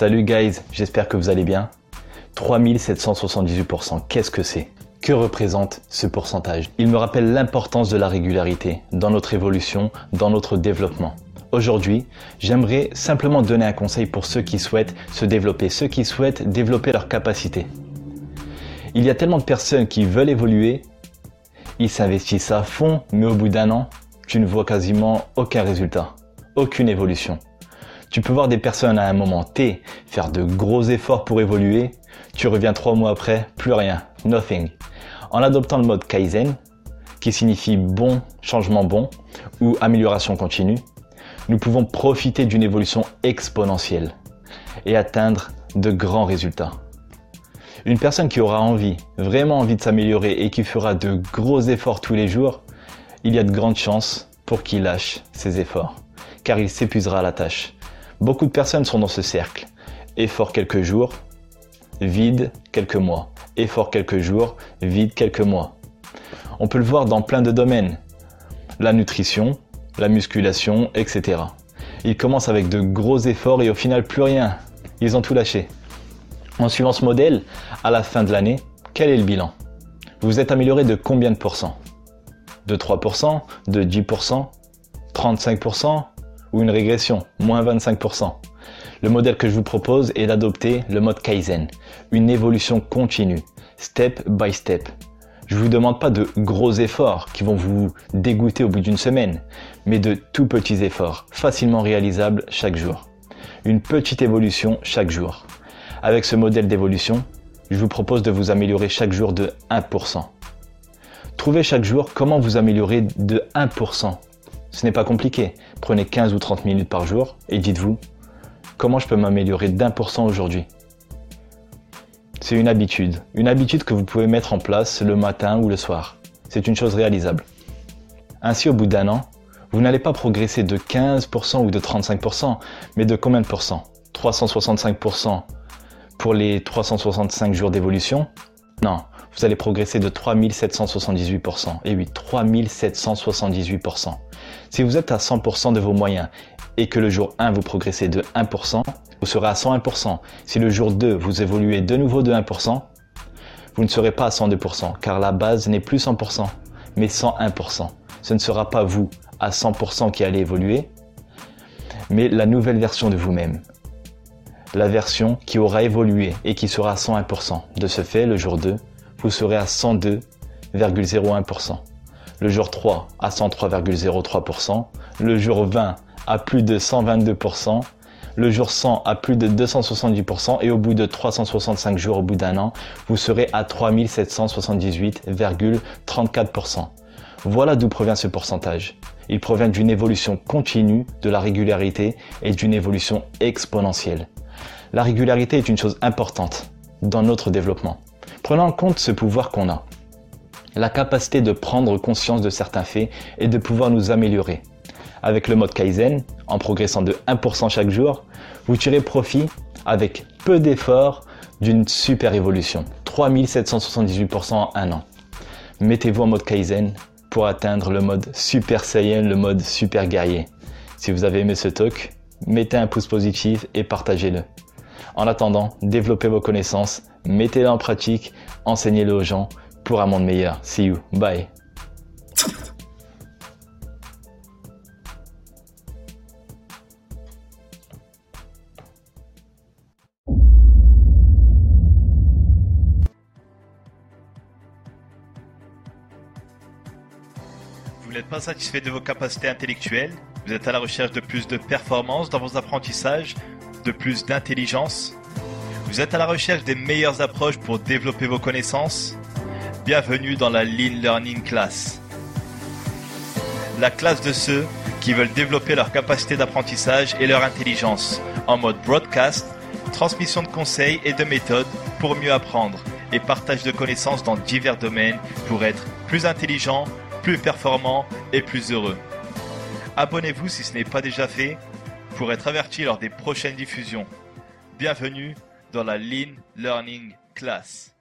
Salut guys, j'espère que vous allez bien. 3778%, qu'est-ce que c'est? Que représente ce pourcentage? Il me rappelle l'importance de la régularité dans notre évolution, dans notre développement. Aujourd'hui, j'aimerais simplement donner un conseil pour ceux qui souhaitent se développer, ceux qui souhaitent développer leurs capacités. Il y a tellement de personnes qui veulent évoluer, ils s'investissent à fond, mais au bout d'un an, tu ne vois quasiment aucun résultat, aucune évolution. Tu peux voir des personnes à un moment T faire de gros efforts pour évoluer, tu reviens trois mois après, plus rien, nothing. En adoptant le mode Kaizen, qui signifie bon, changement bon ou amélioration continue, nous pouvons profiter d'une évolution exponentielle et atteindre de grands résultats. Une personne qui aura envie, vraiment envie de s'améliorer et qui fera de gros efforts tous les jours, il y a de grandes chances pour qu'il lâche ses efforts, car il s'épuisera à la tâche. Beaucoup de personnes sont dans ce cercle. Effort quelques jours, vide quelques mois. Effort quelques jours, vide quelques mois. On peut le voir dans plein de domaines. La nutrition, la musculation, etc. Ils commencent avec de gros efforts et au final plus rien. Ils ont tout lâché. En suivant ce modèle, à la fin de l'année, quel est le bilan? Vous êtes amélioré de combien de pourcents? De 3%, de 10%, 35%, ou une régression, moins 25%. Le modèle que je vous propose est d'adopter le mode Kaizen, une évolution continue, step by step. Je ne vous demande pas de gros efforts qui vont vous dégoûter au bout d'une semaine, mais de tout petits efforts, facilement réalisables chaque jour. Une petite évolution chaque jour. Avec ce modèle d'évolution, je vous propose de vous améliorer chaque jour de 1%. Trouvez chaque jour comment vous améliorer de 1%. Ce n'est pas compliqué. Prenez 15 ou 30 minutes par jour et dites-vous comment je peux m'améliorer d'un pour cent aujourd'hui? C'est une habitude, une habitude que vous pouvez mettre en place le matin ou le soir. C'est une chose réalisable. Ainsi, au bout d'un an, vous n'allez pas progresser de 15% ou de 35%, mais de combien de pourcents 365% pour les 365 jours d'évolution Non, vous allez progresser de 3778%. Et oui, 3778%. Si vous êtes à 100% de vos moyens et que le jour 1 vous progressez de 1%, vous serez à 101%. Si le jour 2 vous évoluez de nouveau de 1%, vous ne serez pas à 102% car la base n'est plus 100% mais 101%. Ce ne sera pas vous à 100% qui allez évoluer, mais la nouvelle version de vous-même. La version qui aura évolué et qui sera à 101%. De ce fait, le jour 2, vous serez à 102,01% le jour 3 à 103,03%, le jour 20 à plus de 122%, le jour 100 à plus de 270% et au bout de 365 jours, au bout d'un an, vous serez à 3778,34%. Voilà d'où provient ce pourcentage. Il provient d'une évolution continue de la régularité et d'une évolution exponentielle. La régularité est une chose importante dans notre développement. Prenons en compte ce pouvoir qu'on a la capacité de prendre conscience de certains faits et de pouvoir nous améliorer. Avec le mode Kaizen, en progressant de 1% chaque jour, vous tirez profit avec peu d'efforts d'une super évolution. 3778% en un an. Mettez-vous en mode Kaizen pour atteindre le mode Super Saiyan, le mode Super Guerrier. Si vous avez aimé ce talk, mettez un pouce positif et partagez-le. En attendant, développez vos connaissances, mettez-les en pratique, enseignez-le aux gens pour un monde meilleur. See you. Bye. Vous n'êtes pas satisfait de vos capacités intellectuelles? Vous êtes à la recherche de plus de performance dans vos apprentissages? De plus d'intelligence Vous êtes à la recherche des meilleures approches pour développer vos connaissances Bienvenue dans la Lean Learning Class. La classe de ceux qui veulent développer leur capacité d'apprentissage et leur intelligence en mode broadcast, transmission de conseils et de méthodes pour mieux apprendre et partage de connaissances dans divers domaines pour être plus intelligent, plus performant et plus heureux. Abonnez-vous si ce n'est pas déjà fait pour être averti lors des prochaines diffusions. Bienvenue dans la Lean Learning Class.